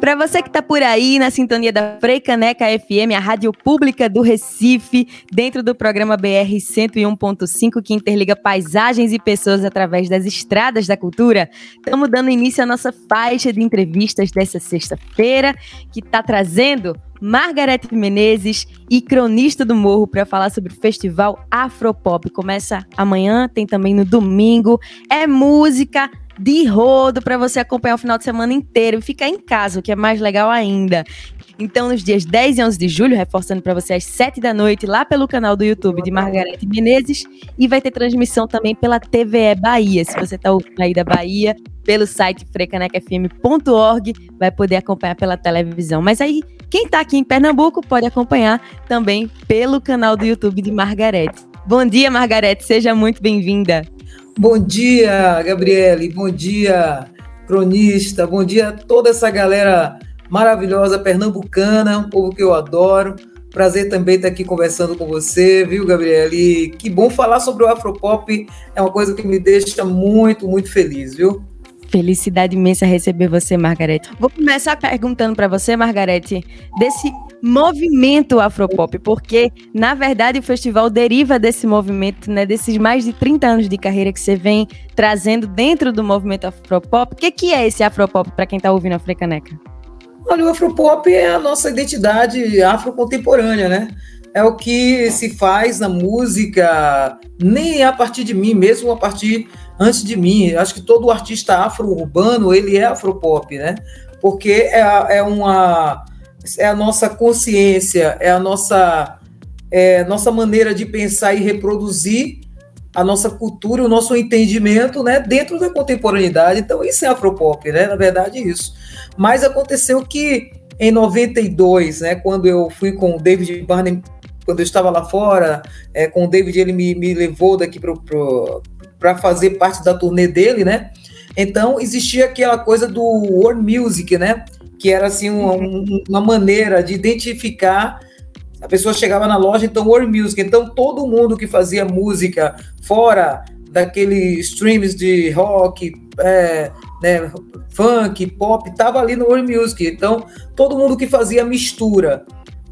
Para você que está por aí na sintonia da Freicaneca FM, a rádio pública do Recife, dentro do programa BR 101.5, que interliga paisagens e pessoas através das estradas da cultura, estamos dando início à nossa faixa de entrevistas dessa sexta-feira, que está trazendo Margarete Menezes e cronista do Morro para falar sobre o festival Afropop. Começa amanhã, tem também no domingo. É música, de rodo para você acompanhar o final de semana inteiro e ficar em casa, o que é mais legal ainda. Então, nos dias 10 e 11 de julho, reforçando para você às 7 da noite, lá pelo canal do YouTube de Margarete Menezes, e vai ter transmissão também pela TVE Bahia. Se você está ouvindo aí da Bahia, pelo site frecanecfm.org, vai poder acompanhar pela televisão. Mas aí, quem está aqui em Pernambuco pode acompanhar também pelo canal do YouTube de Margarete. Bom dia, Margarete, seja muito bem-vinda. Bom dia, Gabriele. Bom dia, cronista. Bom dia a toda essa galera maravilhosa pernambucana, um povo que eu adoro. Prazer também estar aqui conversando com você, viu, Gabriele? Que bom falar sobre o Afropop. É uma coisa que me deixa muito, muito feliz, viu? Felicidade imensa receber você, Margarete. Vou começar perguntando para você, Margarete, desse movimento Afropop, porque, na verdade, o festival deriva desse movimento, né, desses mais de 30 anos de carreira que você vem trazendo dentro do movimento Afropop. O que, que é esse Afropop, para quem está ouvindo a Frecaneca? Olha, o Afropop é a nossa identidade afrocontemporânea, né? É o que se faz na música, nem a partir de mim, mesmo a partir antes de mim. Acho que todo artista afro-urbano, ele é afropop, né? Porque é, é, uma, é a nossa consciência, é a nossa, é, nossa maneira de pensar e reproduzir a nossa cultura, o nosso entendimento, né, dentro da contemporaneidade. Então, isso é afropop, né? Na verdade, isso. Mas aconteceu que em 92, né, quando eu fui com o David Barnum, quando eu estava lá fora, é, com o David, ele me, me levou daqui para fazer parte da turnê dele, né? Então existia aquela coisa do world music, né? Que era assim uma, uma maneira de identificar a pessoa chegava na loja, então world music. Então todo mundo que fazia música fora daqueles streams de rock, é, né, funk, pop, estava ali no world music. Então todo mundo que fazia mistura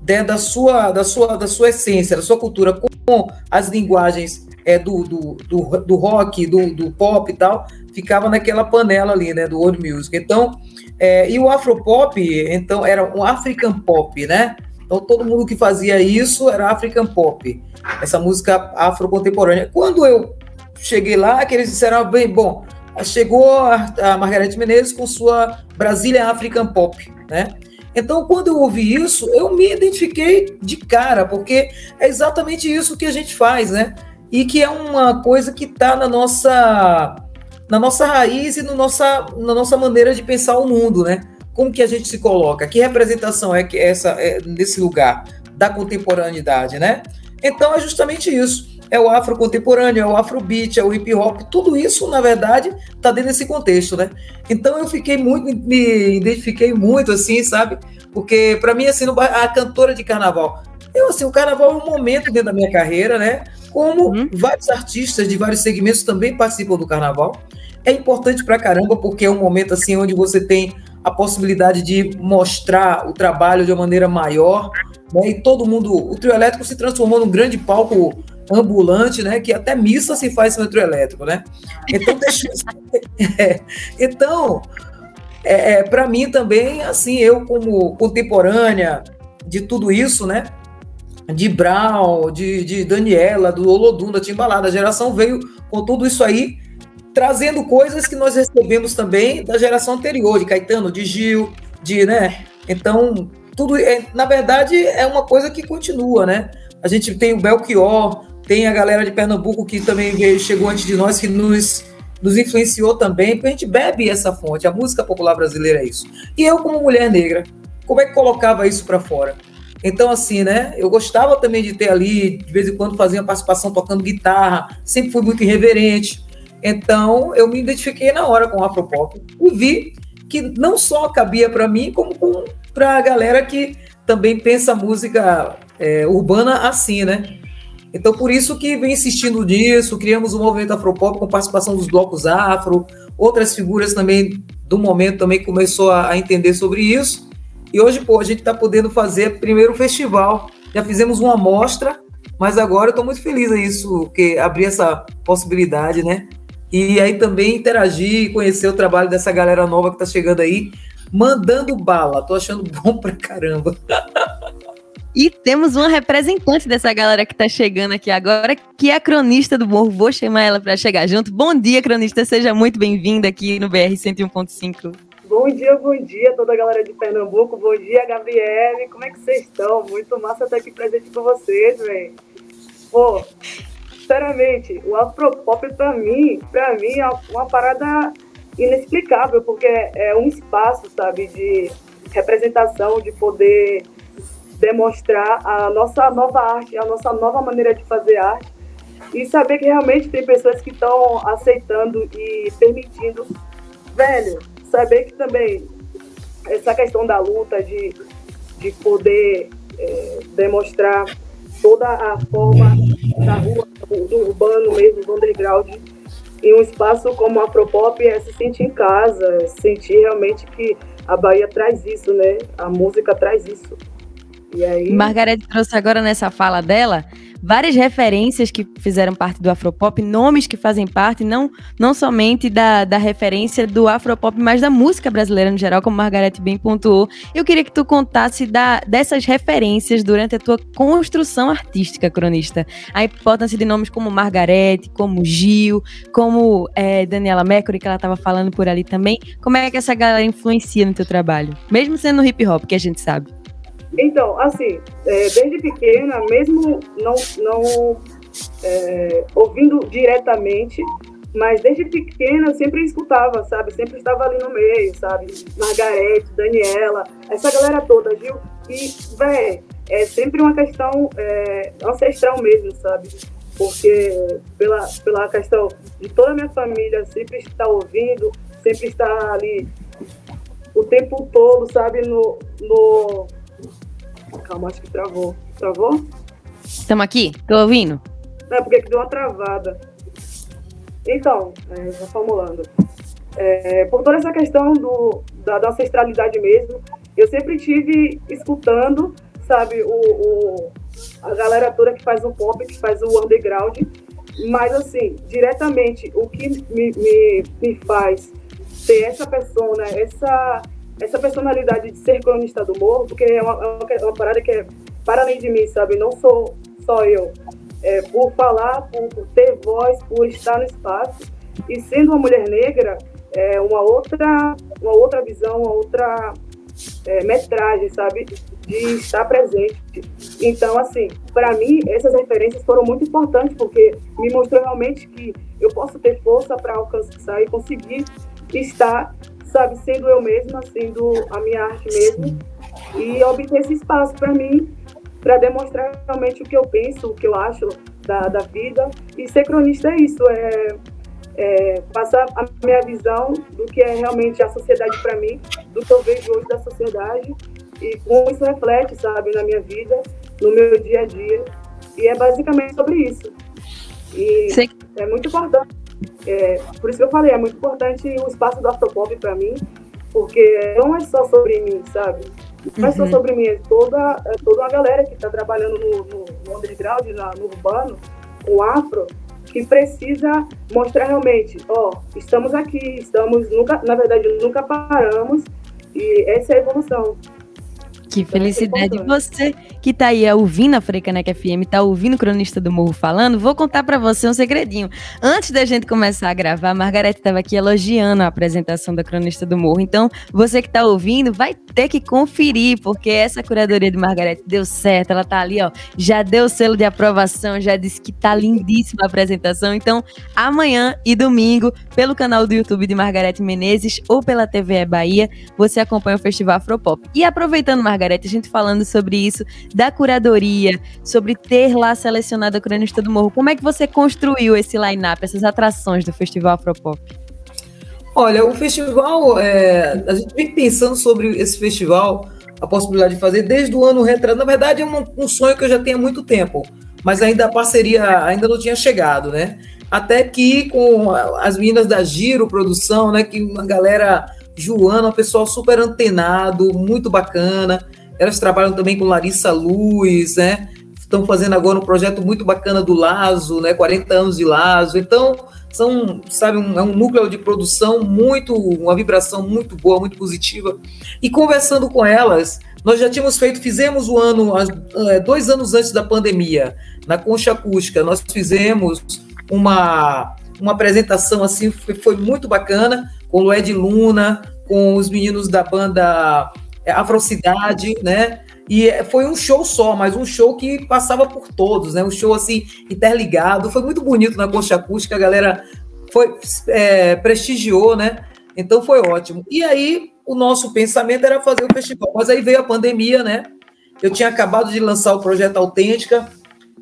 né, da sua da sua da sua essência, da sua cultura com as linguagens é, do, do, do, do rock, do, do, pop e tal, ficava naquela panela ali, né, do old music. Então, é, e o afropop, então, era um African pop, né? Então, todo mundo que fazia isso era African pop, essa música afro-contemporânea. Quando eu cheguei lá, que eles disseram, ah, bem, bom, chegou a, a Margareth Menezes com sua Brasília African Pop, né? Então, quando eu ouvi isso, eu me identifiquei de cara, porque é exatamente isso que a gente faz, né? e que é uma coisa que está na nossa na nossa raiz e no nossa, na nossa maneira de pensar o mundo, né? Como que a gente se coloca? Que representação é que essa é nesse lugar da contemporaneidade, né? Então é justamente isso. É o afro contemporâneo, é o afrobeat, é o hip hop, tudo isso, na verdade, está dentro desse contexto, né? Então eu fiquei muito, me identifiquei muito, assim, sabe? Porque para mim, assim, a cantora de carnaval, eu, assim, o carnaval é um momento dentro da minha carreira, né? Como uhum. vários artistas de vários segmentos também participam do carnaval. É importante pra caramba, porque é um momento assim onde você tem a possibilidade de mostrar o trabalho de uma maneira maior, né? E todo mundo, o trio elétrico se transformou num grande palco ambulante, né? Que até missa se faz no trio elétrico, né? Então, deixa... é, então, é, é para mim também, assim, eu como contemporânea de tudo isso, né? De Brown, de, de Daniela, do Olodum, da Timbalada. A geração veio com tudo isso aí, trazendo coisas que nós recebemos também da geração anterior, de Caetano, de Gil, de, né? Então, tudo, é, na verdade, é uma coisa que continua, né? A gente tem o Belchior, tem a galera de Pernambuco que também veio, chegou antes de nós, que nos, nos influenciou também, porque a gente bebe essa fonte, a música popular brasileira é isso. E eu, como mulher negra, como é que colocava isso para fora? Então, assim, né? Eu gostava também de ter ali, de vez em quando, fazia uma participação tocando guitarra, sempre fui muito irreverente. Então, eu me identifiquei na hora com o Afropop e vi que não só cabia para mim, como para a galera que também pensa música é, urbana assim, né? Então, por isso que vem insistindo nisso, criamos o movimento Afropop com participação dos blocos afro, outras figuras também do momento também começou a, a entender sobre isso. E hoje, pô, a gente está podendo fazer primeiro festival. Já fizemos uma amostra, mas agora eu estou muito feliz a isso, que abrir essa possibilidade, né? E aí também interagir e conhecer o trabalho dessa galera nova que está chegando aí, mandando bala. Tô achando bom pra caramba. E temos uma representante dessa galera que está chegando aqui agora, que é a cronista do Morro. Vou chamar ela para chegar junto. Bom dia, cronista. Seja muito bem-vinda aqui no BR 101.5. Bom dia, bom dia, toda a galera de Pernambuco. Bom dia, Gabriele. Como é que vocês estão? Muito massa estar aqui presente com vocês, velho. Pô, sinceramente, o Afropop para mim, para mim é uma parada inexplicável, porque é um espaço, sabe, de representação, de poder demonstrar a nossa nova arte, a nossa nova maneira de fazer arte e saber que realmente tem pessoas que estão aceitando e permitindo. Velho, saber que também essa questão da luta, de, de poder é, demonstrar toda a forma da rua, do urbano mesmo, do underground, em um espaço como a Afropop é se sentir em casa, sentir realmente que a Bahia traz isso, né? A música traz isso. E aí... Margarete trouxe agora nessa fala dela várias referências que fizeram parte do Afropop, nomes que fazem parte, não, não somente da, da referência do Afropop, mas da música brasileira no geral, como Margarete bem pontuou. Eu queria que tu contasse da, dessas referências durante a tua construção artística, cronista. A importância de nomes como Margarete, como Gil, como é, Daniela Mercury, que ela estava falando por ali também. Como é que essa galera influencia no teu trabalho? Mesmo sendo hip hop, que a gente sabe. Então, assim, é, desde pequena, mesmo não, não é, ouvindo diretamente, mas desde pequena eu sempre escutava, sabe? Sempre estava ali no meio, sabe? Margarete, Daniela, essa galera toda, Gil. E, véi, é sempre uma questão é, ancestral mesmo, sabe? Porque pela, pela questão de toda a minha família sempre estar ouvindo, sempre estar ali o tempo todo, sabe? No, no, Calma, acho que travou. Travou? Estamos aqui? Tô ouvindo? É, porque deu uma travada. Então, é, formulando. É, por toda essa questão do, da, da, ancestralidade mesmo, eu sempre tive escutando, sabe, o, o, a galera toda que faz o pop, que faz o underground, mas assim, diretamente, o que me, me, me faz ter essa persona, essa essa personalidade de ser cronista do morro, porque é uma, é uma, parada que é para além de mim, sabe? Não sou só eu. É, por falar, por, por, ter voz, por estar no espaço. E sendo uma mulher negra, é uma outra, uma outra visão, uma outra é, metragem, sabe? De estar presente. Então, assim, para mim, essas referências foram muito importantes, porque me mostrou realmente que eu posso ter força para alcançar e conseguir estar sabe, sendo eu mesma, sendo a minha arte mesmo, e obter esse espaço para mim, para demonstrar realmente o que eu penso, o que eu acho da, da vida. E ser cronista é isso, é, é passar a minha visão do que é realmente a sociedade para mim, do que eu vejo hoje da sociedade, e como isso reflete, sabe, na minha vida, no meu dia a dia. E é basicamente sobre isso. E é muito importante é, por isso que eu falei, é muito importante o espaço do Afropop para mim, porque não é só sobre mim, sabe? Não é só uhum. sobre mim, é toda, é toda uma galera que está trabalhando no, no, no underground, na, no urbano, com afro, que precisa mostrar realmente, ó, estamos aqui, estamos nunca, na verdade, nunca paramos e essa é a evolução. Que felicidade. Você que tá aí ouvindo a Frecaneca FM, tá ouvindo o cronista do Morro falando, vou contar para você um segredinho. Antes da gente começar a gravar, a Margarete estava aqui elogiando a apresentação da cronista do Morro. Então, você que tá ouvindo, vai ter que conferir, porque essa curadoria de Margarete deu certo. Ela tá ali, ó, já deu o selo de aprovação, já disse que tá lindíssima a apresentação. Então, amanhã e domingo, pelo canal do YouTube de Margarete Menezes ou pela TV Bahia, você acompanha o Festival Afropop. E aproveitando, Margarete, Margarete, a gente falando sobre isso, da curadoria, sobre ter lá selecionado a cronista do morro. Como é que você construiu esse line-up, essas atrações do Festival Afropop? Olha, o festival, é, a gente vem pensando sobre esse festival, a possibilidade de fazer desde o ano retrasado. Na verdade, é um, um sonho que eu já tenho há muito tempo. mas ainda a parceria ainda não tinha chegado, né? Até que com as meninas da Giro Produção, né, que uma galera Joana, um pessoal super antenado, muito bacana. Elas trabalham também com Larissa Luz, né? Estão fazendo agora um projeto muito bacana do Lazo, né? 40 anos de Lazo. Então, são, sabe, um, é um núcleo de produção muito, uma vibração muito boa, muito positiva. E conversando com elas, nós já tínhamos feito, fizemos o ano, é, dois anos antes da pandemia, na Concha Acústica, nós fizemos uma, uma apresentação assim, foi, foi muito bacana, com o Lued Luna, com os meninos da banda Afrocidade, né? E é, foi um show só, mas um show que passava por todos, né? Um show assim interligado, foi muito bonito na Concha Acústica, a galera foi é, prestigiou, né? Então foi ótimo. E aí o nosso pensamento era fazer o festival, mas aí veio a pandemia, né? Eu tinha acabado de lançar o projeto Autêntica,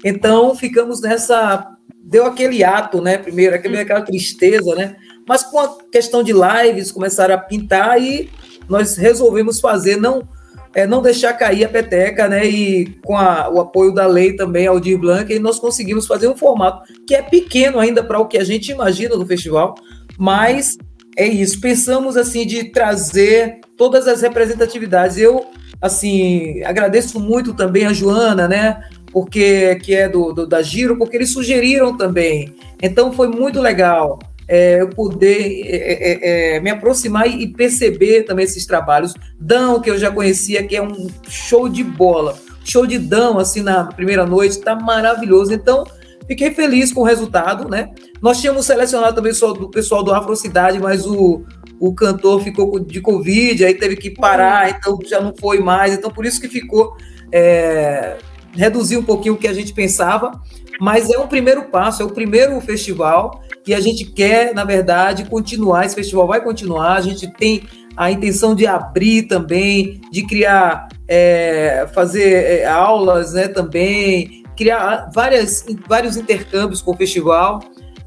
então ficamos nessa deu aquele ato, né? Primeiro, aquela tristeza, né? Mas com a questão de lives, começaram a pintar e nós resolvemos fazer, não é, não deixar cair a peteca, né? E com a, o apoio da lei também, Aldir Blanc, e nós conseguimos fazer um formato que é pequeno ainda para o que a gente imagina no festival, mas é isso. Pensamos assim de trazer todas as representatividades. Eu assim agradeço muito também a Joana, né? Porque que é do, do da Giro, porque eles sugeriram também. Então foi muito legal é, eu poder é, é, é, me aproximar e perceber também esses trabalhos. Dão, que eu já conhecia, que é um show de bola. Show de Dão, assim, na primeira noite, tá maravilhoso. Então, fiquei feliz com o resultado, né? Nós tínhamos selecionado também do pessoal do Afrocidade, mas o, o cantor ficou de Covid, aí teve que parar, então já não foi mais. Então, por isso que ficou. É, reduzir um pouquinho o que a gente pensava, mas é um primeiro passo, é o primeiro festival que a gente quer, na verdade, continuar. Esse festival vai continuar. A gente tem a intenção de abrir também, de criar, é, fazer é, aulas, né, também, criar várias, vários intercâmbios com o festival.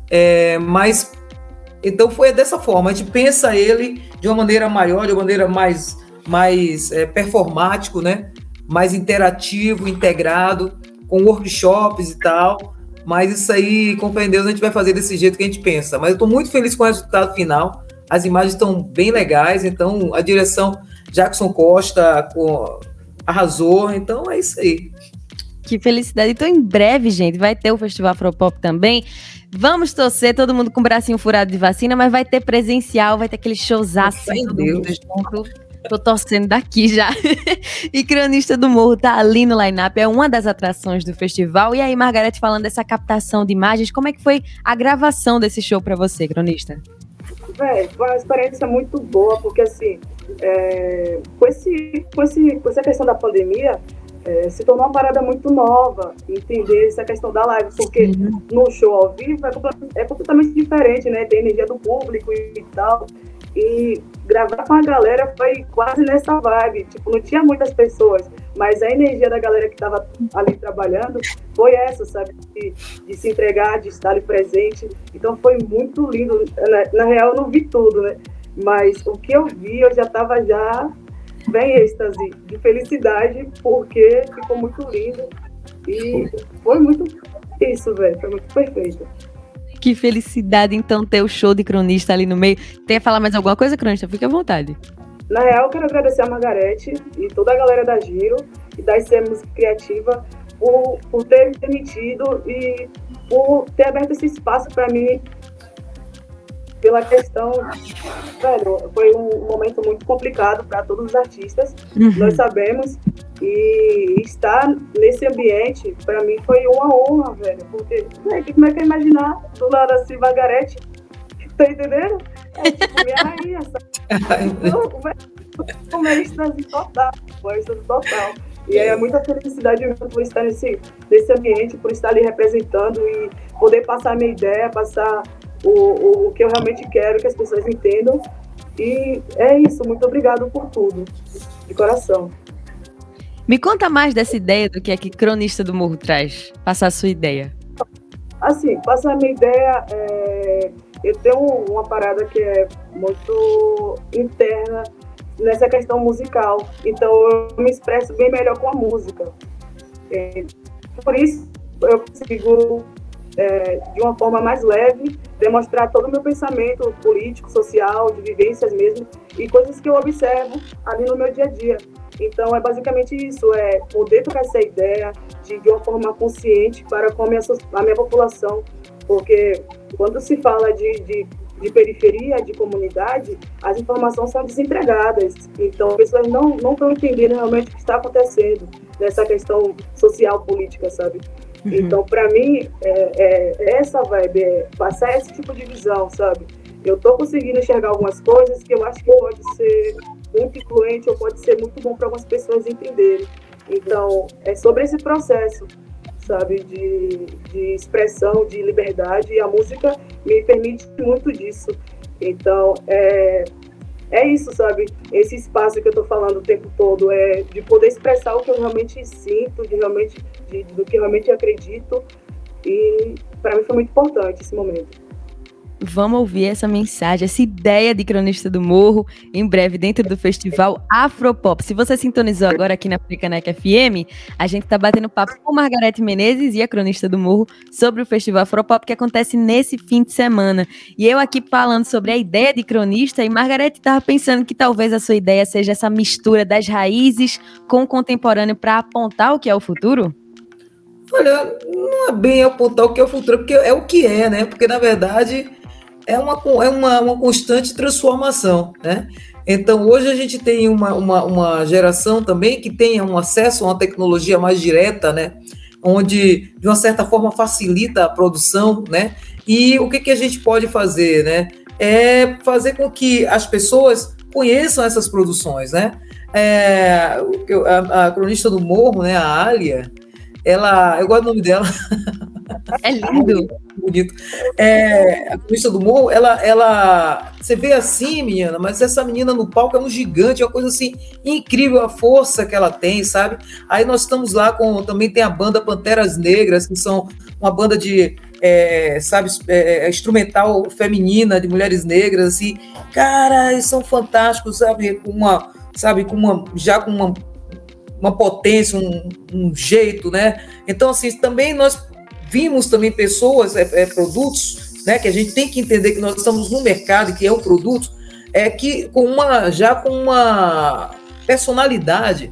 É, mas então foi dessa forma. A gente pensa ele de uma maneira maior, de uma maneira mais, mais é, performático, né? Mais interativo, integrado, com workshops e tal. Mas isso aí, com fé em Deus, a gente vai fazer desse jeito que a gente pensa. Mas eu estou muito feliz com o resultado final. As imagens estão bem legais, então a direção Jackson Costa com, arrasou. Então é isso aí. Que felicidade. Então, em breve, gente, vai ter o Festival Afropop também. Vamos torcer, todo mundo com o bracinho furado de vacina, mas vai ter presencial, vai ter aquele showzaço todo Deus. mundo junto. Tô torcendo daqui já. e Cronista do Morro tá ali no line-up, é uma das atrações do festival. E aí, Margarete, falando dessa captação de imagens, como é que foi a gravação desse show para você, Cronista? Véi, foi uma experiência muito boa, porque assim, é, com, esse, com, esse, com essa questão da pandemia, é, se tornou uma parada muito nova, entender essa questão da live, porque uhum. no show ao vivo é, é completamente diferente, né? Tem energia do público e, e tal. E gravar com a galera foi quase nessa vibe. Tipo, não tinha muitas pessoas, mas a energia da galera que estava ali trabalhando foi essa, sabe? De, de, se entregar, de estar ali presente. Então foi muito lindo. Na, na, real, eu não vi tudo, né? Mas o que eu vi, eu já estava já bem êxtase, de felicidade, porque ficou muito lindo. E foi muito isso, velho. Foi muito perfeito. Que felicidade, então, ter o show de cronista ali no meio. Quer falar mais alguma coisa, cronista? Fique à vontade. Na real, quero agradecer a Margarete e toda a galera da Giro e da IC Música Criativa por, por ter me permitido e por ter aberto esse espaço para mim pela questão, velho, foi um momento muito complicado para todos os artistas, uhum. nós sabemos, e estar nesse ambiente, para mim, foi uma honra, velho, porque, né, como é que é imaginar do lado assim, Margarete, tá entendendo? É tipo, minha rainha, sabe? Então, um êxtase total, um êxtase total. E é muita felicidade por estar nesse, nesse ambiente, por estar ali representando e poder passar a minha ideia, passar o, o, que eu realmente quero que as pessoas entendam. E é isso, muito obrigado por tudo, de coração. Me conta mais dessa ideia do que é que Cronista do Morro traz. Passar a sua ideia. Assim, passar a minha ideia, é... eu tenho uma parada que é muito interna nessa questão musical. Então eu me expresso bem melhor com a música. É... Por isso eu consigo, é, de uma forma mais leve, demonstrar todo o meu pensamento político, social, de vivências mesmo, e coisas que eu observo ali no meu dia a dia. Então, é basicamente isso, é poder trocar essa ideia de, de uma forma consciente para com a minha, a minha população, porque quando se fala de, de, de, periferia, de comunidade, as informações são desempregadas. Então, as pessoas não, não estão entendendo realmente o que está acontecendo nessa questão social, política, sabe? Então, para mim, é, é, essa vibe, é passar esse tipo de visão, sabe? Eu estou conseguindo enxergar algumas coisas que eu acho que pode ser muito influente ou pode ser muito bom para algumas pessoas entenderem. Então, é sobre esse processo sabe, de, de expressão, de liberdade, e a música me permite muito disso. Então, é, é isso, sabe? Esse espaço que eu estou falando o tempo todo é de poder expressar o que eu realmente sinto, de realmente, de, do que realmente acredito. E para mim foi muito importante esse momento. Vamos ouvir essa mensagem, essa ideia de cronista do morro, em breve dentro do festival Afropop. Se você sintonizou agora aqui na Africanec FM, a gente está batendo papo com Margarete Menezes e a cronista do morro sobre o festival Afropop que acontece nesse fim de semana. E eu aqui falando sobre a ideia de cronista e Margarete estava pensando que talvez a sua ideia seja essa mistura das raízes com o contemporâneo para apontar o que é o futuro? Olha, não é bem apontar o que é o futuro, porque é o que é, né? Porque na verdade é uma, é uma, uma constante transformação, né? Então, hoje a gente tem uma, uma, uma geração também que tenha um acesso a uma tecnologia mais direta, né? Onde, de uma certa forma, facilita a produção, né? E o que, que a gente pode fazer, né? É fazer com que as pessoas conheçam essas produções, né? É, a, a cronista do Morro, né, a Alia, ela, eu gosto do nome dela. É lindo. Bonito. É, a Crista do Morro, ela, ela. Você vê assim, menina, mas essa menina no palco é um gigante, é uma coisa assim incrível a força que ela tem, sabe? Aí nós estamos lá com. Também tem a banda Panteras Negras, que são uma banda de. É, sabe, é, é instrumental feminina de mulheres negras, assim, cara, eles são fantásticos, sabe, com uma, sabe, com uma, já com uma, uma potência, um, um jeito, né? Então, assim, também nós vimos também pessoas, é, é, produtos, né, que a gente tem que entender que nós estamos no mercado e que é um produto, é que com uma já com uma personalidade,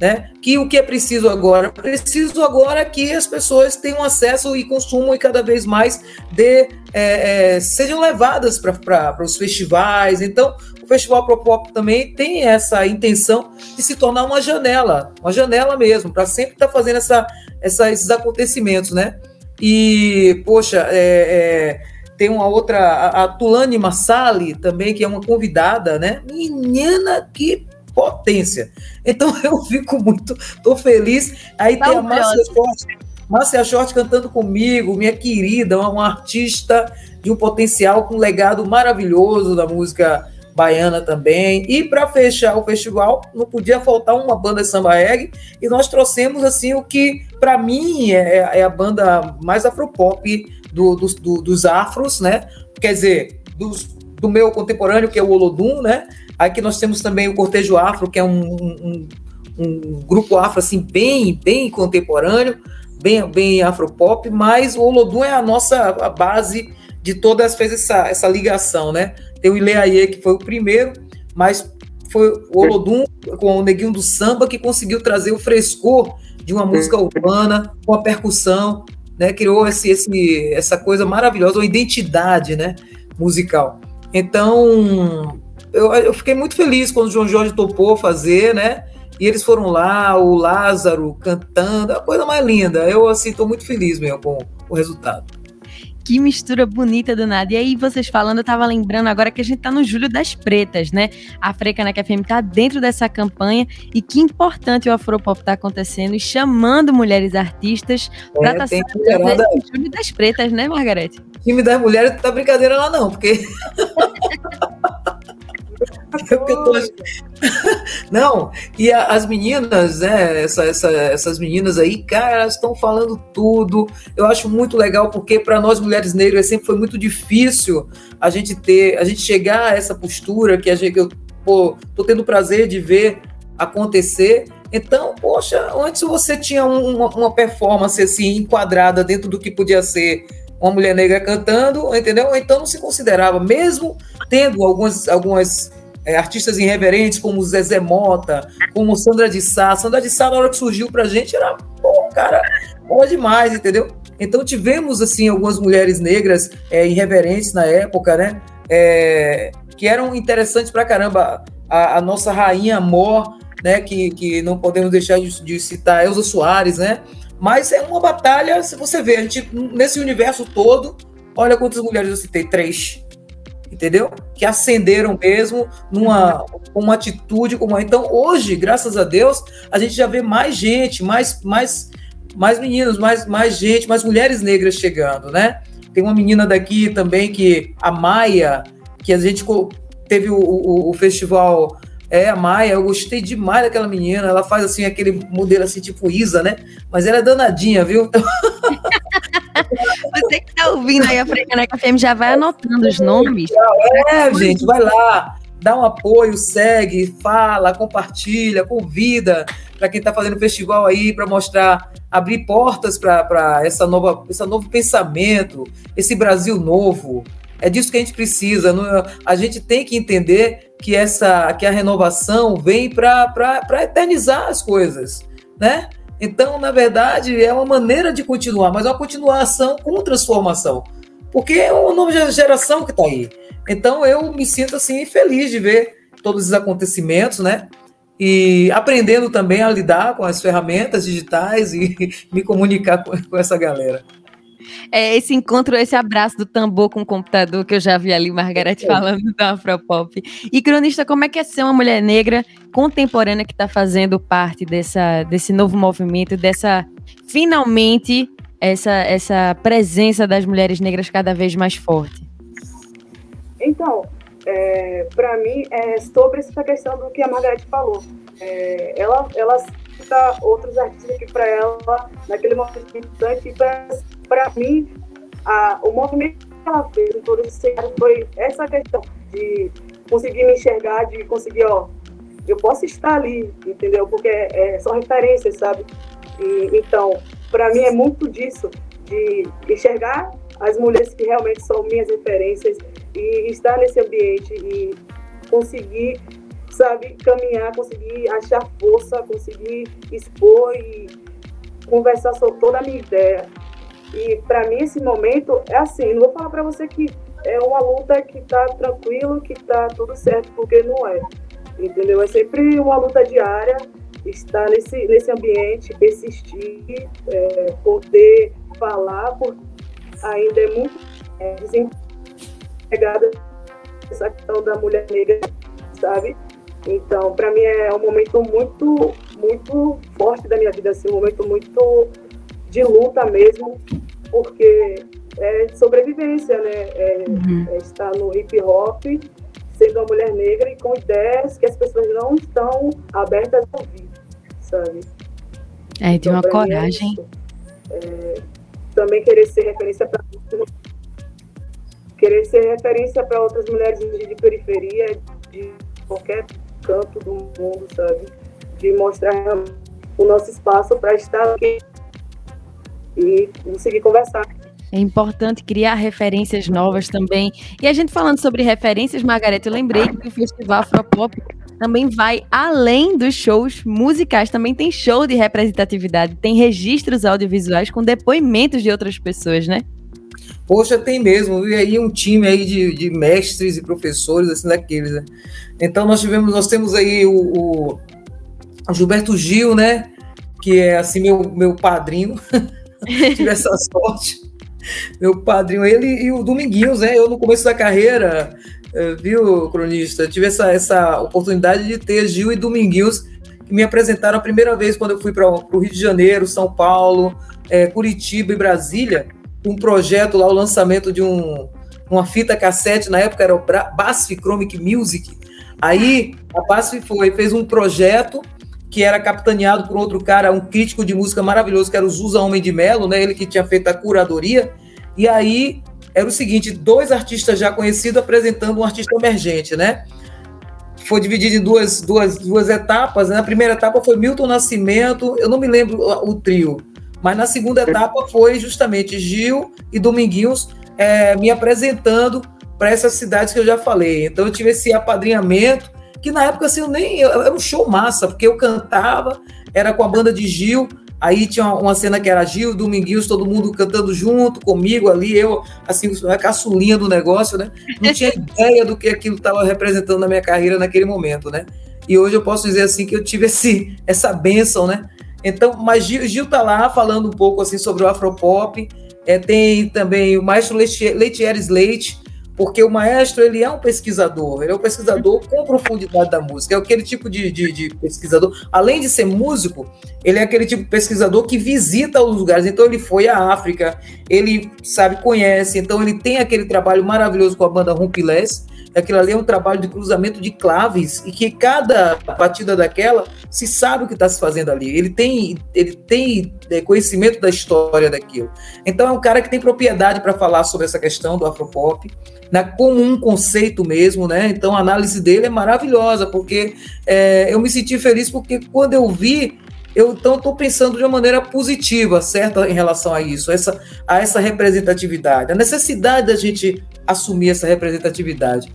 né? Que o que é preciso agora? Preciso agora que as pessoas tenham acesso e consumam e cada vez mais de, é, é, sejam levadas para os festivais. Então, o Festival Propop também tem essa intenção de se tornar uma janela, uma janela mesmo, para sempre estar tá fazendo essa, essa, esses acontecimentos, né? E, poxa, é, é, tem uma outra, a, a Tulane Massali também, que é uma convidada, né? Menina, que potência. Então eu fico muito, tô feliz. Aí tem a Márcia Short, Márcia Short cantando comigo, minha querida, uma, uma artista de um potencial com um legado maravilhoso da música baiana também. E para fechar o festival, não podia faltar uma banda samba reggae, e nós trouxemos assim o que para mim é, é, a banda mais afropop do, do, do, dos afros, né? Quer dizer, dos, do meu contemporâneo, que é o Olodum, né? Aqui nós temos também o Cortejo Afro, que é um, um, um grupo afro assim bem, bem contemporâneo, bem, bem afropop, mas o Olodum é a nossa a base de todas fez essa, essa ligação, né? Tem o Ileaie, que foi o primeiro, mas foi o Olodum com o Neguinho do Samba que conseguiu trazer o frescor de uma música urbana com a percussão, né? Criou esse, esse, essa coisa maravilhosa, uma identidade, né? Musical. Então, eu, eu fiquei muito feliz quando o João Jorge topou fazer, né? E eles foram lá, o Lázaro cantando, a coisa mais linda. Eu, assim, estou muito feliz mesmo com o resultado. Que mistura bonita do nada. E aí, vocês falando, eu tava lembrando agora que a gente tá no Julho das Pretas, né? A Frecanec FM tá dentro dessa campanha e que importante o Afropop tá acontecendo e chamando mulheres artistas é, pra estar tá esse Julho das Pretas, né, Margarete? time das mulheres não tá brincadeira lá não, porque. Não, e a, as meninas, né? Essa, essa, essas meninas aí, cara, elas estão falando tudo. Eu acho muito legal, porque para nós mulheres negras sempre foi muito difícil a gente ter, a gente chegar a essa postura que a gente, eu pô, tô tendo prazer de ver acontecer Então, poxa, antes você tinha uma, uma performance assim enquadrada dentro do que podia ser uma mulher negra cantando, entendeu? Então não se considerava, mesmo tendo algumas, algumas é, artistas irreverentes como Zezé Mota, como Sandra de Sá. Sandra de Sá, na hora que surgiu pra gente, era, pô, cara, boa demais, entendeu? Então tivemos, assim, algumas mulheres negras é, irreverentes na época, né? É, que eram interessantes pra caramba. A, a nossa rainha Amor, né? Que, que não podemos deixar de, de citar Elza Soares, né? Mas é uma batalha, se você vê, a gente, nesse universo todo, olha quantas mulheres eu citei, três. Entendeu? Que ascenderam mesmo numa uma atitude como. Então, hoje, graças a Deus, a gente já vê mais gente, mais, mais, mais meninos, mais, mais gente, mais mulheres negras chegando, né? Tem uma menina daqui também que a Maia, que a gente teve o, o, o festival é, a Maia, eu gostei demais daquela menina. Ela faz assim aquele modelo assim, tipo Isa, né? Mas ela é danadinha, viu? Você que tá ouvindo aí a Frecaneca FM já vai anotando os nomes. É, gente, vai lá, dá um apoio, segue, fala, compartilha, convida para quem está fazendo festival aí para mostrar, abrir portas para essa nova, esse novo pensamento, esse Brasil novo. É disso que a gente precisa. A gente tem que entender que essa que a renovação vem para eternizar as coisas, né? Então, na verdade, é uma maneira de continuar, mas é uma continuação com transformação, porque é uma nova geração que está aí. Então, eu me sinto assim feliz de ver todos os acontecimentos, né? E aprendendo também a lidar com as ferramentas digitais e me comunicar com, com essa galera é, esse encontro, esse abraço do tambor com o computador que eu já vi ali, Margarete é. falando da Afropop. E, cronista, como é que é ser uma mulher negra contemporânea que está fazendo parte dessa, desse novo movimento, dessa, finalmente, essa, essa presença das mulheres negras cada vez mais forte? Então, é, para mim, é sobre essa questão do que a Margarete falou. É, ela, ela cita outros artistas que para ela, naquele momento importante, para mim, a, o movimento que ela fez em todo esse cenário foi essa questão de conseguir me enxergar, de conseguir, ó, eu posso estar ali, entendeu? Porque é, são referências, sabe? E, então, para mim é muito disso, de enxergar as mulheres que realmente são minhas referências e estar nesse ambiente e conseguir sabe, caminhar, conseguir achar força, conseguir expor e conversar sobre toda a minha ideia. E para mim esse momento é assim, não vou falar para você que é uma luta que está tranquilo, que está tudo certo, porque não é. Entendeu? É sempre uma luta diária, estar nesse, nesse ambiente, persistir, é, poder falar, porque ainda é muito é, desempregada essa questão da mulher negra, sabe? Então, para mim é um momento muito, muito forte da minha vida, assim, um momento muito de luta mesmo, porque é sobrevivência, né? É, uhum. é estar no hip hop, sendo uma mulher negra e com ideias que as pessoas não estão abertas a ouvir, sabe? É, de então, uma é coragem. É, também querer ser referência para querer ser referência para outras mulheres de periferia, de qualquer canto do mundo, sabe? De mostrar o nosso espaço para estar aqui e conseguir conversar. É importante criar referências novas também. E a gente falando sobre referências, Margarete, eu lembrei que o Festival Afropop também vai além dos shows musicais, também tem show de representatividade, tem registros audiovisuais com depoimentos de outras pessoas, né? Poxa, tem mesmo, e aí um time aí de, de mestres e professores, assim, daqueles, né? Então nós tivemos, nós temos aí o, o Gilberto Gil, né? Que é assim, meu, meu padrinho. Tive essa sorte. Meu padrinho, ele e o Dominguinhos, né? Eu no começo da carreira, eh, viu, cronista? Tive essa, essa oportunidade de ter Gil e Dominguinhos que me apresentaram a primeira vez quando eu fui para o Rio de Janeiro, São Paulo, é, Curitiba e Brasília um projeto lá, o lançamento de um, uma fita cassete, na época era o Basf Chromic Music. Aí a Basf foi, fez um projeto que era capitaneado por outro cara, um crítico de música maravilhoso, que era o Zusa Homem de Melo, né? Ele que tinha feito a curadoria. E aí era o seguinte, dois artistas já conhecidos apresentando um artista emergente, né? foi dividido em duas, duas, duas etapas. Né? Na primeira etapa foi Milton Nascimento, eu não me lembro o trio, mas na segunda etapa foi justamente Gil e Dominguinhos é, me apresentando para essas cidades que eu já falei. Então eu tive esse apadrinhamento, que na época assim, eu nem. Era um show massa, porque eu cantava, era com a banda de Gil, Aí tinha uma cena que era Gil, Dominguinhos, todo mundo cantando junto comigo ali, eu, assim, a caçulinha do negócio, né? Não tinha ideia do que aquilo estava representando na minha carreira naquele momento, né? E hoje eu posso dizer assim que eu tive esse, essa benção, né? Então, mas Gil, Gil tá lá falando um pouco assim sobre o Afropop. É, tem também o maestro Leitieres Leite, porque o maestro ele é um pesquisador, ele é um pesquisador com profundidade da música, é aquele tipo de, de, de, pesquisador, além de ser músico, ele é aquele tipo de pesquisador que visita os lugares, então ele foi à África, ele sabe, conhece, então ele tem aquele trabalho maravilhoso com a banda Rumpilés, aquilo ali é um trabalho de cruzamento de claves e que cada batida daquela se sabe o que está se fazendo ali. Ele tem, ele tem é, conhecimento da história daquilo. Então é um cara que tem propriedade para falar sobre essa questão do afropop na, como um conceito mesmo, né? Então a análise dele é maravilhosa, porque é, eu me senti feliz porque quando eu vi, eu então estou pensando de uma maneira positiva, certa, em relação a isso, essa, a essa representatividade, a necessidade da gente assumir essa representatividade.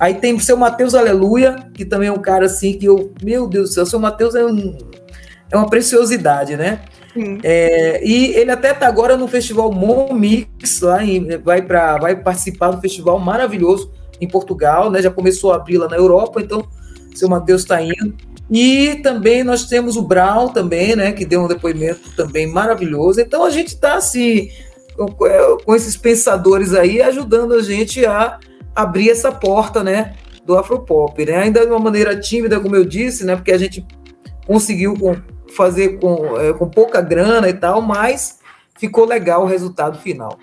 Aí tem o seu Mateus Aleluia, que também é um cara assim que eu, meu Deus do céu, o seu Mateus é, um, é uma preciosidade, né? É, e ele até está agora no festival Momix, lá em, vai, pra, vai participar do festival maravilhoso em Portugal, né? Já começou a abrir lá na Europa, então seu Matheus está indo. E também nós temos o Brown também, né? Que deu um depoimento também maravilhoso. Então a gente está assim com, com esses pensadores aí ajudando a gente a abrir essa porta, né? Do Afropop, né? Ainda de uma maneira tímida, como eu disse, né? Porque a gente conseguiu com fazer com, é, com pouca grana e tal, mas ficou legal o resultado final.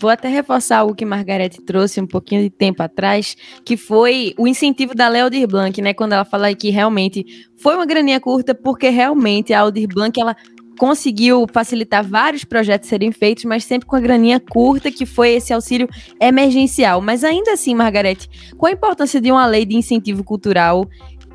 Vou até reforçar algo que Margarete trouxe um pouquinho de tempo atrás, que foi o incentivo da Léo Blanc, né? Quando ela fala que realmente foi uma graninha curta, porque realmente a Aldir Blanc, ela conseguiu facilitar vários projetos serem feitos, mas sempre com a graninha curta, que foi esse auxílio emergencial. Mas ainda assim, Margarete, qual a importância de uma lei de incentivo cultural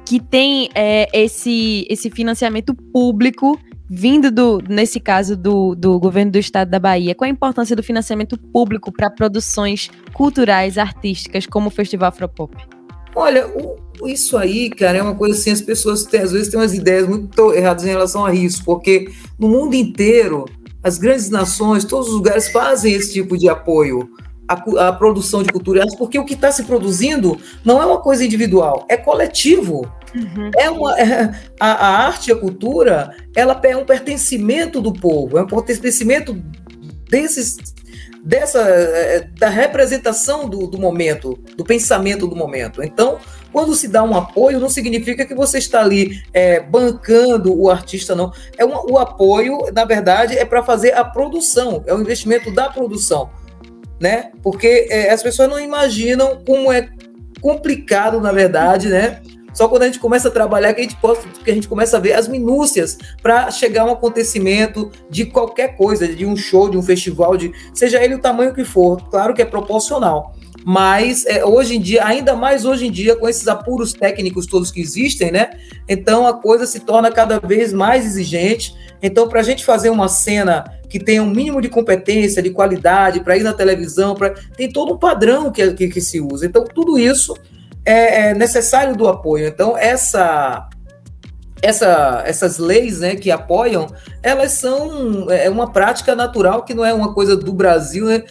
que tem é, esse, esse financiamento público vindo do, nesse caso do, do governo do estado da Bahia, qual a importância do financiamento público para produções culturais, artísticas, como o Festival Afropop? Olha, o, isso aí, cara, é uma coisa assim, as pessoas têm, às vezes têm umas ideias muito erradas em relação a isso, porque no mundo inteiro, as grandes nações, todos os lugares fazem esse tipo de apoio a, a produção de cultura, porque o que está se produzindo não é uma coisa individual, é coletivo. Uhum. É uma, é, a, a, arte e a cultura, ela é um pertencimento do povo, é um pertencimento desses, dessa, é, da representação do, do momento, do pensamento do momento. Então, quando se dá um apoio, não significa que você está ali é, bancando o artista, não. É uma, o apoio, na verdade, é para fazer a produção, é o investimento da produção né? Porque é, as pessoas não imaginam como é complicado, na verdade, né? Só quando a gente começa a trabalhar que a gente, possa, que a gente começa a ver as minúcias para chegar a um acontecimento de qualquer coisa, de um show, de um festival, de seja ele o tamanho que for. Claro que é proporcional. Mas é, hoje em dia, ainda mais hoje em dia, com esses apuros técnicos todos que existem, né? Então a coisa se torna cada vez mais exigente. Então, para a gente fazer uma cena que tenha um mínimo de competência, de qualidade, para ir na televisão, pra... tem todo um padrão que, que, que se usa. Então, tudo isso é, é necessário do apoio. Então, essa, essa, essas leis né, que apoiam, elas são é uma prática natural que não é uma coisa do Brasil, né?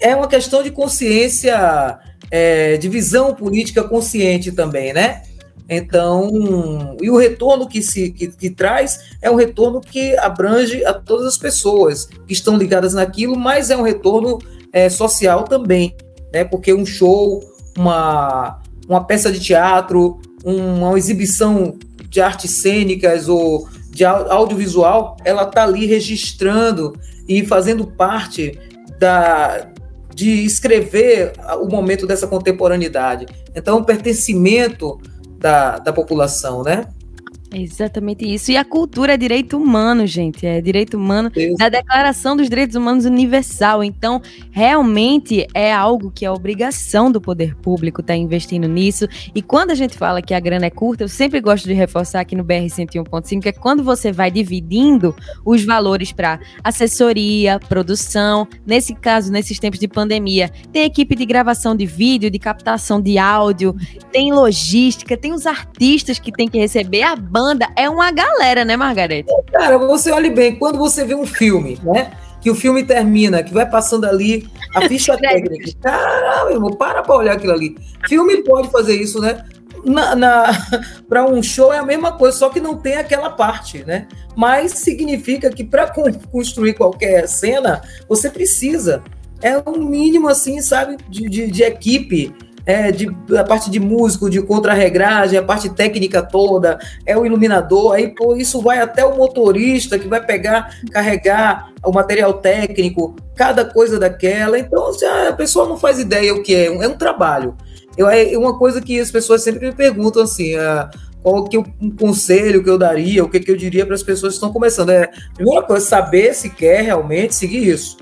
é uma questão de consciência, é, de visão política consciente também, né? Então, e o retorno que se que, que, traz é um retorno que abrange a todas as pessoas que estão ligadas naquilo, mas é um retorno é, social também, né? Porque um show, uma, uma peça de teatro, uma exibição de artes cênicas ou de audiovisual, ela está ali registrando e fazendo parte da, de escrever o momento dessa contemporaneidade. Então, o pertencimento da, da população, né? Exatamente isso. E a cultura é direito humano, gente. É direito humano isso. da Declaração dos Direitos Humanos Universal. Então, realmente é algo que é obrigação do poder público estar tá investindo nisso. E quando a gente fala que a grana é curta, eu sempre gosto de reforçar aqui no BR 101.5 que é quando você vai dividindo os valores para assessoria, produção. Nesse caso, nesses tempos de pandemia, tem equipe de gravação de vídeo, de captação de áudio, tem logística, tem os artistas que tem que receber a banda. É uma galera, né, Margarete? Cara, você olhe bem, quando você vê um filme, né? Que o filme termina, que vai passando ali a ficha técnica. Caramba, irmão, para pra olhar aquilo ali. Filme pode fazer isso, né? na, na para um show é a mesma coisa, só que não tem aquela parte, né? Mas significa que para construir qualquer cena, você precisa. É um mínimo, assim, sabe, de, de, de equipe, é, de, a parte de músico, de contra-regragem, a parte técnica toda, é o iluminador, aí pô, isso vai até o motorista que vai pegar, carregar o material técnico, cada coisa daquela. Então, a pessoa não faz ideia o que é, é um trabalho. Eu, é uma coisa que as pessoas sempre me perguntam assim, uh, qual que é um conselho que eu daria, o que, que eu diria para as pessoas que estão começando. É, primeira coisa, saber se quer realmente seguir isso.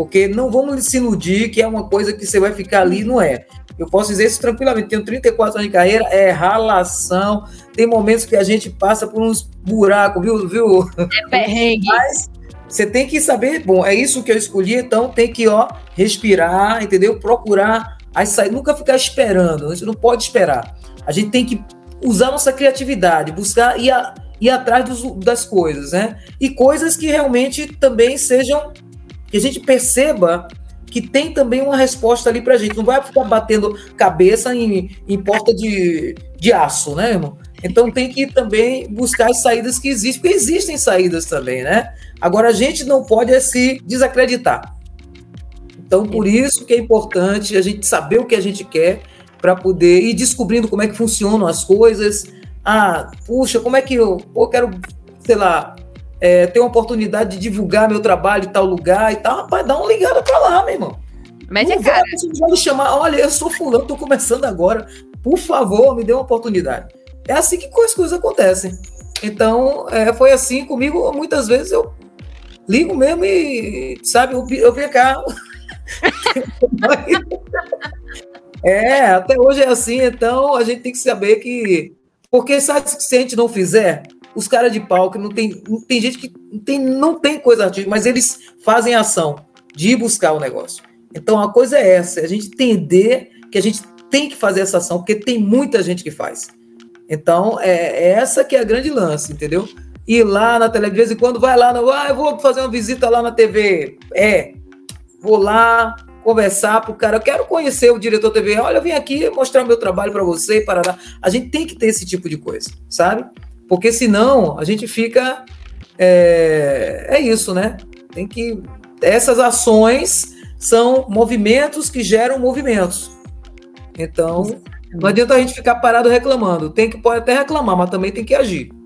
Porque não vamos se iludir que é uma coisa que você vai ficar ali, não é. Eu posso dizer isso tranquilamente. Tenho 34 anos de carreira, é ralação. Tem momentos que a gente passa por uns buracos, viu? viu? É perrengue. Mas você tem que saber, bom, é isso que eu escolhi, então tem que, ó, respirar, entendeu? Procurar Aí sai, nunca ficar esperando, a gente não pode esperar. A gente tem que usar nossa criatividade, buscar ir, a, ir atrás dos, das coisas, né? E coisas que realmente também sejam, que a gente perceba que tem também uma resposta ali pra gente. Não vai ficar batendo cabeça em, em porta de, de aço, né, irmão? Então tem que também buscar as saídas que existem, porque existem saídas também, né? Agora a gente não pode é se desacreditar. Então, por isso que é importante a gente saber o que a gente quer para poder ir descobrindo como é que funcionam as coisas. Ah, puxa, como é que eu, eu quero, sei lá, é, ter uma oportunidade de divulgar meu trabalho em tal lugar e tal. Rapaz, dá uma ligada para lá, meu irmão. Mas é cara. Vai chamar, olha, eu sou fulano, tô começando agora. Por favor, me dê uma oportunidade. É assim que as coisas acontecem. Então, é, foi assim comigo. Muitas vezes eu ligo mesmo e, sabe, eu, eu venho cá, é, até hoje é assim, então a gente tem que saber que. Porque sabe se a gente não fizer, os caras de que não tem, não tem gente que não tem, não tem coisa artística, mas eles fazem ação de ir buscar o negócio. Então a coisa é essa, é a gente entender que a gente tem que fazer essa ação, porque tem muita gente que faz. Então é, é essa que é a grande lance, entendeu? Ir lá na televisão, de vez em quando vai lá, no, ah, eu vou fazer uma visita lá na TV. É, vou lá conversar pro cara, eu quero conhecer o diretor TV, olha, eu vim aqui mostrar meu trabalho para você, para lá. A gente tem que ter esse tipo de coisa, sabe? Porque senão a gente fica é, é isso, né? Tem que essas ações são movimentos que geram movimentos. Então, não adianta a gente ficar parado reclamando. Tem que pode até reclamar, mas também tem que agir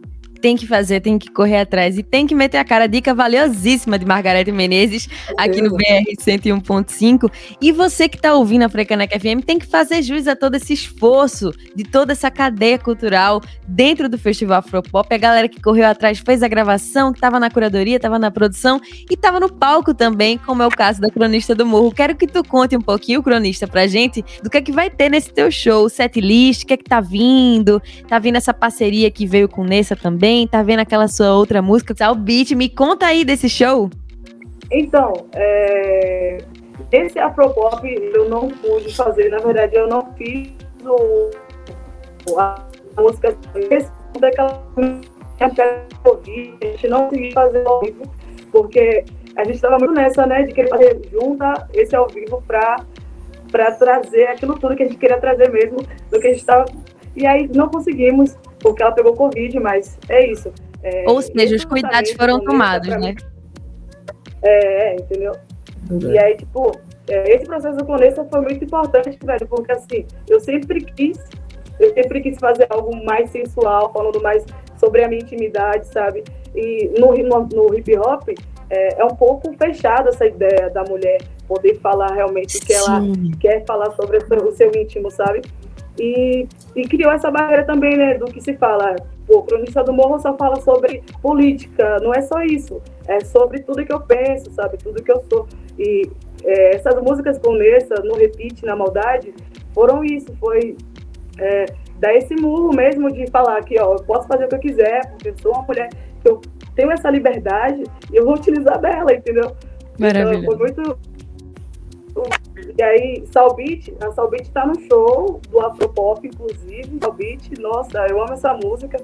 tem que fazer, tem que correr atrás e tem que meter a cara. Dica valiosíssima de Margarete Menezes aqui no BR 101.5. E você que está ouvindo a Frecaneca FM tem que fazer jus a todo esse esforço de toda essa cadeia cultural dentro do Festival Afropop. A galera que correu atrás fez a gravação, que estava na curadoria, estava na produção e estava no palco também, como é o caso da Cronista do Morro. Quero que tu conte um pouquinho, Cronista, pra gente do que é que vai ter nesse teu show, set list, o que é que tá vindo, tá vindo essa parceria que veio com Nessa também tá vendo aquela sua outra música, o beat. Me conta aí desse show. Então, é... esse Afropop eu não pude fazer, na verdade eu não fiz o... a música daquela Covid, a gente não conseguiu fazer ao vivo, porque a gente estava muito nessa, né, de querer fazer junta esse ao vivo para para trazer aquilo tudo que a gente queria trazer mesmo, do que a gente estava. E aí não conseguimos porque ela pegou Covid, mas é isso. É, Ou seja, os cuidados foram tomados, né? É, é, entendeu? Uhum. E aí, tipo, é, esse processo da Conessa foi muito importante, velho, porque assim, eu sempre quis, eu sempre quis fazer algo mais sensual, falando mais sobre a minha intimidade, sabe? E no, no, no hip hop é, é, um pouco fechada essa ideia da mulher poder falar realmente o que ela quer falar sobre o seu íntimo, sabe? E, e criou essa barreira também, né, do que se fala. O cronista do morro só fala sobre política, não é só isso, é sobre tudo que eu penso, sabe, tudo que eu sou. E é, essas músicas com Nessa, no Repeat, na Maldade, foram isso, foi é, dar esse murro mesmo de falar que, ó, eu posso fazer o que eu quiser, porque eu sou uma mulher, eu tenho essa liberdade e eu vou utilizar dela, entendeu? Maravilha. Então, foi muito e aí, Salbit, a Salbit tá no show do Afropop, inclusive. Salbit, nossa, eu amo essa música.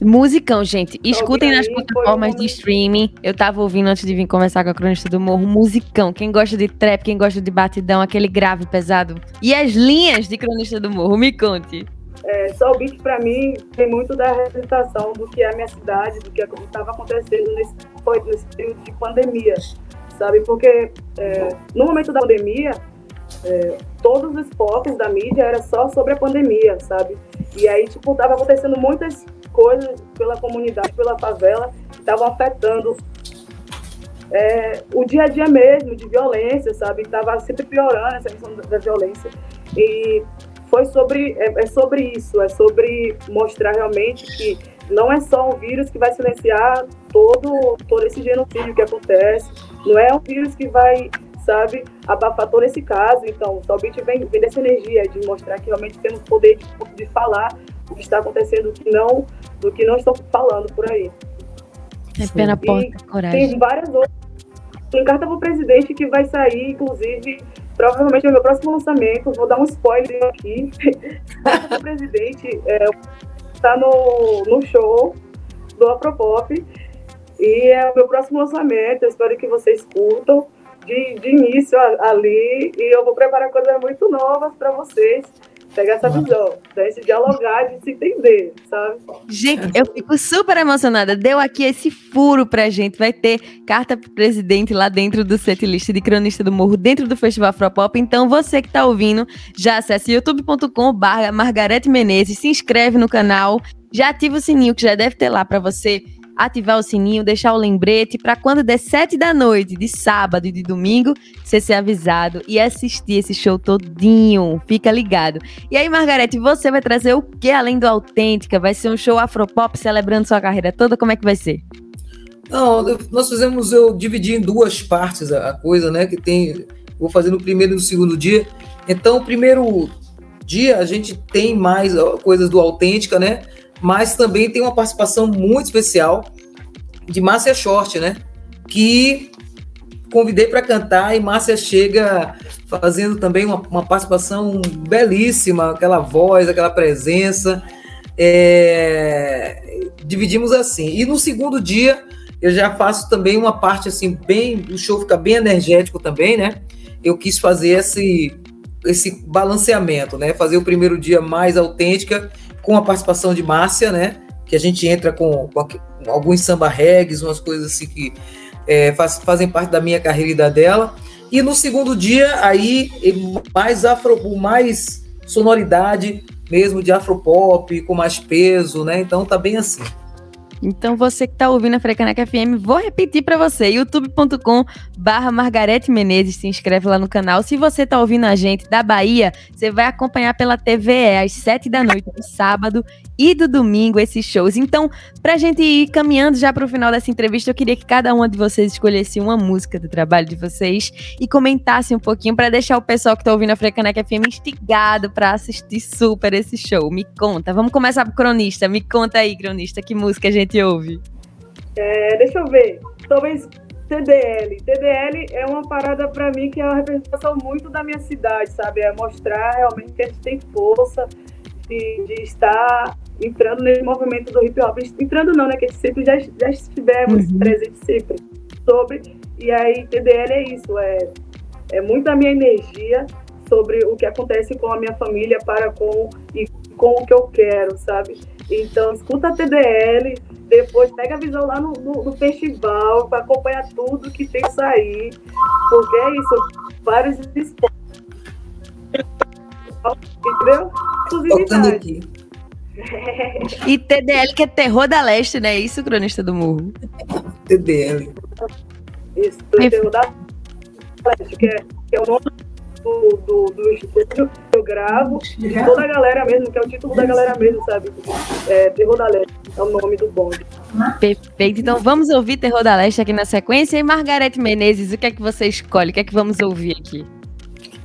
Musicão, gente. Escutem nas plataformas de streaming. Eu tava ouvindo antes de vir conversar com a cronista do Morro. Musicão. Quem gosta de trap, quem gosta de batidão, aquele grave pesado. E as linhas de cronista do Morro, me conte. É, Salbit, para mim, tem muito da representação do que é a minha cidade, do que estava acontecendo nesse, nesse período de pandemia sabe? Porque é, no momento da pandemia, é, todos os focos da mídia era só sobre a pandemia, sabe? E aí, tipo, tava acontecendo muitas coisas pela comunidade, pela favela, que estavam afetando é, o dia a dia mesmo, de violência, sabe? Tava sempre piorando essa questão da, violência. E foi sobre, é, é sobre isso, é sobre mostrar realmente que não é só um vírus que vai silenciar todo, todo esse genocídio que acontece, não é um vírus que vai, sabe, abafar todo esse caso. Então, o Salbit vem, vem dessa energia de mostrar que realmente temos poder de, de falar o que está acontecendo, do que não, do que não estão falando por aí. É pena porta, coragem. Tem várias outras. Tem carta para o presidente que vai sair, inclusive, provavelmente no meu próximo lançamento. Vou dar um spoiler aqui. o presidente está é, no, no show do Afropop e é o meu próximo lançamento, eu espero que vocês curtam de, de início ali. E eu vou preparar coisas muito novas para vocês pegar essa visão, né? se dialogar, de se entender, sabe? Gente, eu fico super emocionada. Deu aqui esse furo pra gente. Vai ter carta pro presidente lá dentro do setlist de Cronista do Morro, dentro do Festival Afropop. Então, você que tá ouvindo, já acesse youtube.com/barra Margarete Menezes, se inscreve no canal, já ativa o sininho que já deve ter lá para você ativar o sininho, deixar o lembrete para quando der sete da noite, de sábado e de domingo, você ser avisado e assistir esse show todinho. Fica ligado. E aí, Margarete, você vai trazer o que além do Autêntica? Vai ser um show afropop celebrando sua carreira toda? Como é que vai ser? Não, nós fizemos, eu dividi em duas partes a, coisa, né? Que tem, vou fazer no primeiro e no segundo dia. Então, o primeiro dia a gente tem mais coisas do Autêntica, né? Mas também tem uma participação muito especial de Márcia Short, né? Que convidei para cantar e Márcia chega fazendo também uma, uma, participação belíssima, aquela voz, aquela presença. É... Dividimos assim. E no segundo dia eu já faço também uma parte assim bem, o show fica bem energético também, né? Eu quis fazer esse esse balanceamento, né? Fazer o primeiro dia mais autêntica com a participação de Márcia, né? Que a gente entra com, com alguns samba regs, umas coisas assim que é, faz, fazem parte da minha carreira e da dela. E no segundo dia, aí, mais afro, mais sonoridade mesmo de afropop, com mais peso, né? Então tá bem assim. Então você que está ouvindo a Frecaneca FM, vou repetir para você, youtube.com barra Margarete Menezes, se inscreve lá no canal. Se você está ouvindo a gente da Bahia, você vai acompanhar pela TVE às sete da noite do sábado e do domingo esses shows. Então, para a gente ir caminhando já para o final dessa entrevista, eu queria que cada uma de vocês escolhesse uma música do trabalho de vocês e comentasse um pouquinho para deixar o pessoal que está ouvindo a Frecaneca FM instigado para assistir super esse show. Me conta, vamos começar pro cronista. Me conta aí, cronista, que música a gente gente ouve? É, deixa eu ver. Talvez TDL. TDL é uma parada para mim que é uma representação muito da minha cidade, sabe? É mostrar realmente que a gente tem força de, de estar entrando nesse movimento do hip hop. Entrando não, né? Que a gente sempre já, já estivemos uhum. presentes sempre sobre. E aí, TDL é isso, é, é muito a minha energia sobre o que acontece com a minha família para com e com o que eu quero, sabe? Então, escuta a TDL, depois pega a visão lá no, no, no festival para acompanhar tudo que tem que sair. Porque é isso, vários esportes. Entendeu? Exclusividade. e TDL que é terror da leste, né? Isso, cronista do morro. TDL. Isso, terror da leste, que é, que é o nome do, do, do estúdio que eu gravo, de toda a galera mesmo, que é o título da galera mesmo, sabe? É, Terror da Leste é o nome do bonde. Perfeito, então vamos ouvir Terror da Leste aqui na sequência. E Margarete Menezes, o que é que você escolhe? O que é que vamos ouvir aqui?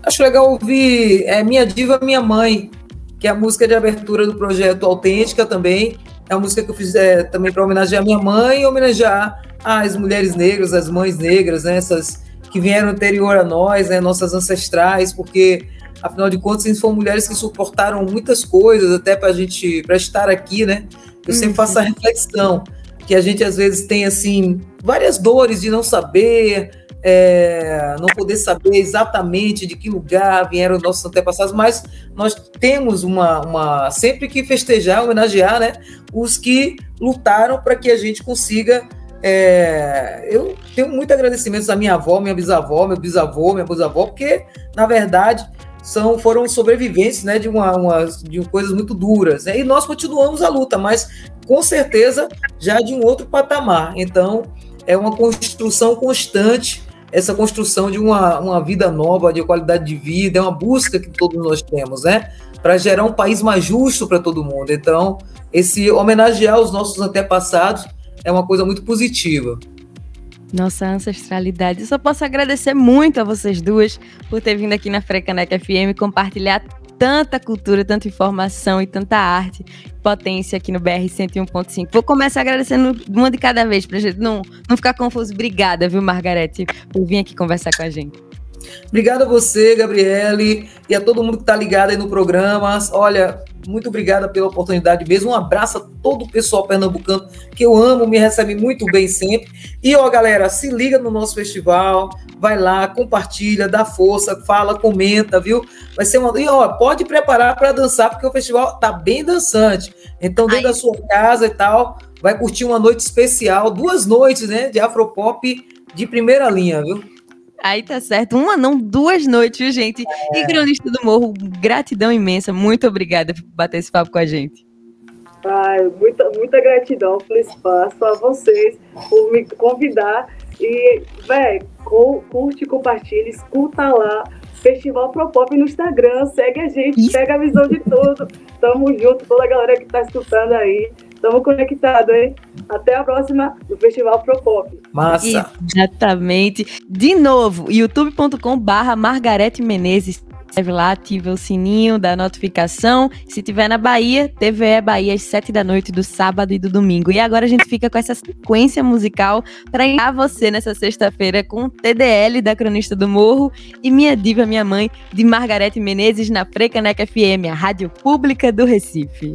Acho legal ouvir é, Minha Diva, Minha Mãe, que é a música de abertura do projeto Autêntica também. É uma música que eu fiz é, também para homenagear minha mãe e homenagear as mulheres negras, as mães negras, né, essas que vieram anterior a nós, né, nossas ancestrais, porque afinal de contas foram mulheres que suportaram muitas coisas até para a gente para estar aqui, né? Eu sempre faço a uhum. reflexão que a gente às vezes tem assim várias dores de não saber, é, não poder saber exatamente de que lugar vieram nossos antepassados, mas nós temos uma, uma sempre que festejar, homenagear, né, os que lutaram para que a gente consiga. É, eu tenho muito agradecimentos à minha avó, minha bisavó, meu bisavô, minha bisavó, porque na verdade são foram sobreviventes, né, de uma, uma de coisas muito duras, né, e nós continuamos a luta, mas com certeza já de um outro patamar. Então é uma construção constante essa construção de uma, uma vida nova, de qualidade de vida, é uma busca que todos nós temos, né? Para gerar um país mais justo para todo mundo. Então, esse homenagear os nossos antepassados é uma coisa muito positiva. Nossa ancestralidade. Eu só posso agradecer muito a vocês duas por ter vindo aqui na Frecaneca FM compartilhar tanta cultura, tanta informação e tanta arte, potência aqui no BR 101.5. Vou começar agradecendo uma de cada vez, pra gente não, não ficar confuso. Obrigada, viu, Margarete, por vir aqui conversar com a gente. Obrigado a você, Gabriele, e a todo mundo que está ligado aí no programa. Olha, muito obrigada pela oportunidade mesmo. Um abraço a todo o pessoal pernambucano que eu amo, me recebe muito bem sempre. E ó, galera, se liga no nosso festival, vai lá, compartilha, dá força, fala, comenta, viu? Vai ser uma. E ó, pode preparar para dançar, porque o festival tá bem dançante. Então, dentro Ai. da sua casa e tal, vai curtir uma noite especial, duas noites, né, de Afropop de primeira linha, viu? Aí tá certo. Uma não, duas noites, viu, gente? É. E cronista do Morro, gratidão imensa. Muito obrigada por bater esse papo com a gente. Ai, muita, muita gratidão pelo espaço, a vocês por me convidar. E, velho, curte, compartilha, escuta lá. Festival Propop no Instagram, segue a gente, pega a visão de tudo. Tamo junto, toda a galera que tá escutando aí. Estamos conectados, hein? Até a próxima do Festival Propop. Massa! Exatamente. De novo, youtube.com barra Margarete Menezes. Escreve lá, ativa o sininho da notificação. Se tiver na Bahia, TVE Bahia às 7 da noite do sábado e do domingo. E agora a gente fica com essa sequência musical para enviar você nessa sexta-feira com TDL da Cronista do Morro e Minha Diva, Minha Mãe, de Margarete Menezes na Frecaneca FM, a rádio pública do Recife.